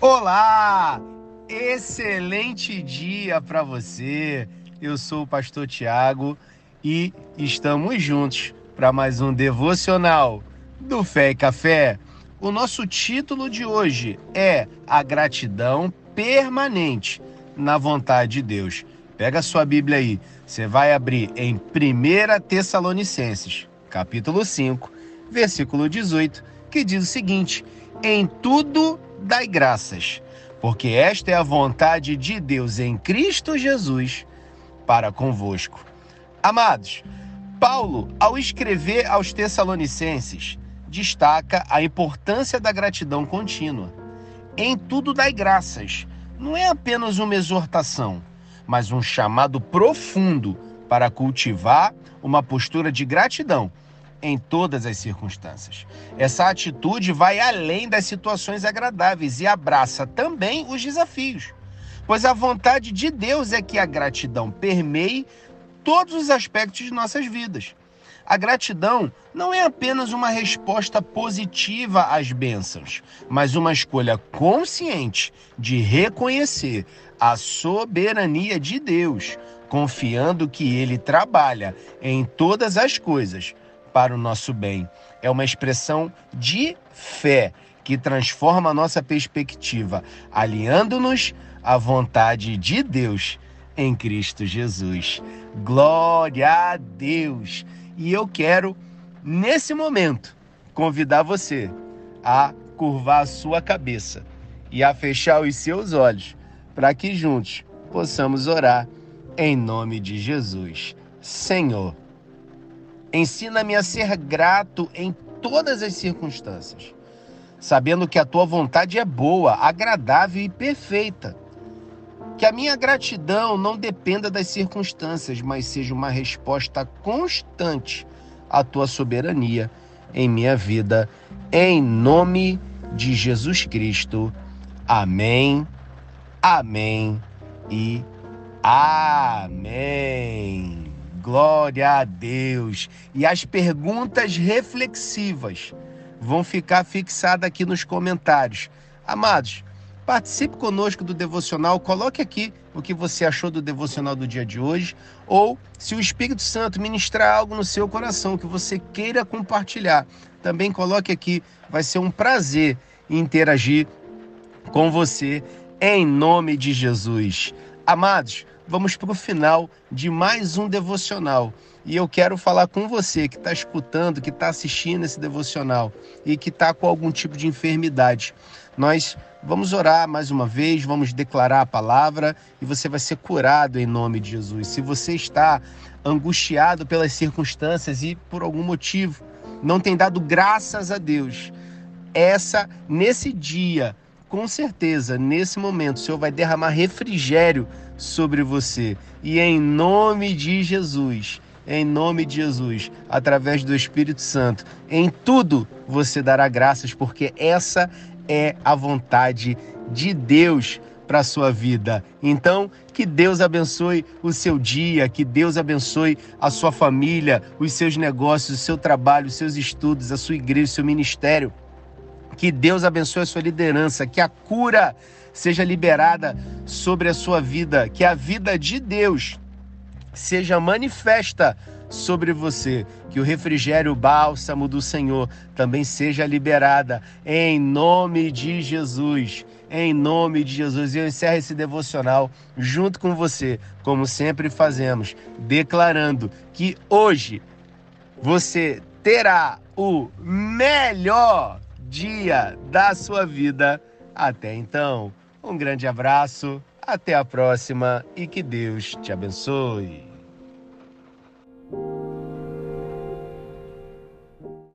Olá! Excelente dia para você. Eu sou o pastor Tiago e estamos juntos para mais um devocional do Fé e Café. O nosso título de hoje é A Gratidão Permanente na Vontade de Deus. Pega a sua Bíblia aí. Você vai abrir em 1 Tessalonicenses, capítulo 5, versículo 18, que diz o seguinte: Em tudo dai graças, porque esta é a vontade de Deus em Cristo Jesus para convosco. Amados, Paulo, ao escrever aos Tessalonicenses, destaca a importância da gratidão contínua. Em tudo dai graças. Não é apenas uma exortação, mas um chamado profundo para cultivar uma postura de gratidão em todas as circunstâncias. Essa atitude vai além das situações agradáveis e abraça também os desafios, pois a vontade de Deus é que a gratidão permeie todos os aspectos de nossas vidas. A gratidão não é apenas uma resposta positiva às bênçãos, mas uma escolha consciente de reconhecer a soberania de Deus, confiando que Ele trabalha em todas as coisas para o nosso bem. É uma expressão de fé que transforma a nossa perspectiva, alinhando-nos à vontade de Deus em Cristo Jesus. Glória a Deus! E eu quero, nesse momento, convidar você a curvar a sua cabeça e a fechar os seus olhos, para que juntos possamos orar em nome de Jesus. Senhor, Ensina-me a ser grato em todas as circunstâncias, sabendo que a tua vontade é boa, agradável e perfeita. Que a minha gratidão não dependa das circunstâncias, mas seja uma resposta constante à tua soberania em minha vida, em nome de Jesus Cristo. Amém, amém e amém. Glória a Deus. E as perguntas reflexivas vão ficar fixadas aqui nos comentários. Amados, participe conosco do devocional, coloque aqui o que você achou do devocional do dia de hoje, ou se o Espírito Santo ministrar algo no seu coração que você queira compartilhar, também coloque aqui, vai ser um prazer interagir com você em nome de Jesus. Amados, vamos para o final de mais um devocional. E eu quero falar com você que está escutando, que está assistindo esse devocional e que está com algum tipo de enfermidade. Nós vamos orar mais uma vez, vamos declarar a palavra e você vai ser curado em nome de Jesus. Se você está angustiado pelas circunstâncias e por algum motivo não tem dado graças a Deus, essa nesse dia com certeza, nesse momento, o Senhor vai derramar refrigério sobre você. E em nome de Jesus, em nome de Jesus, através do Espírito Santo, em tudo você dará graças, porque essa é a vontade de Deus para a sua vida. Então, que Deus abençoe o seu dia, que Deus abençoe a sua família, os seus negócios, o seu trabalho, os seus estudos, a sua igreja, o seu ministério. Que Deus abençoe a sua liderança, que a cura seja liberada sobre a sua vida, que a vida de Deus seja manifesta sobre você, que o refrigério, bálsamo do Senhor também seja liberada em nome de Jesus. Em nome de Jesus, eu encerro esse devocional junto com você, como sempre fazemos, declarando que hoje você terá o melhor dia da sua vida. Até então, um grande abraço, até a próxima e que Deus te abençoe.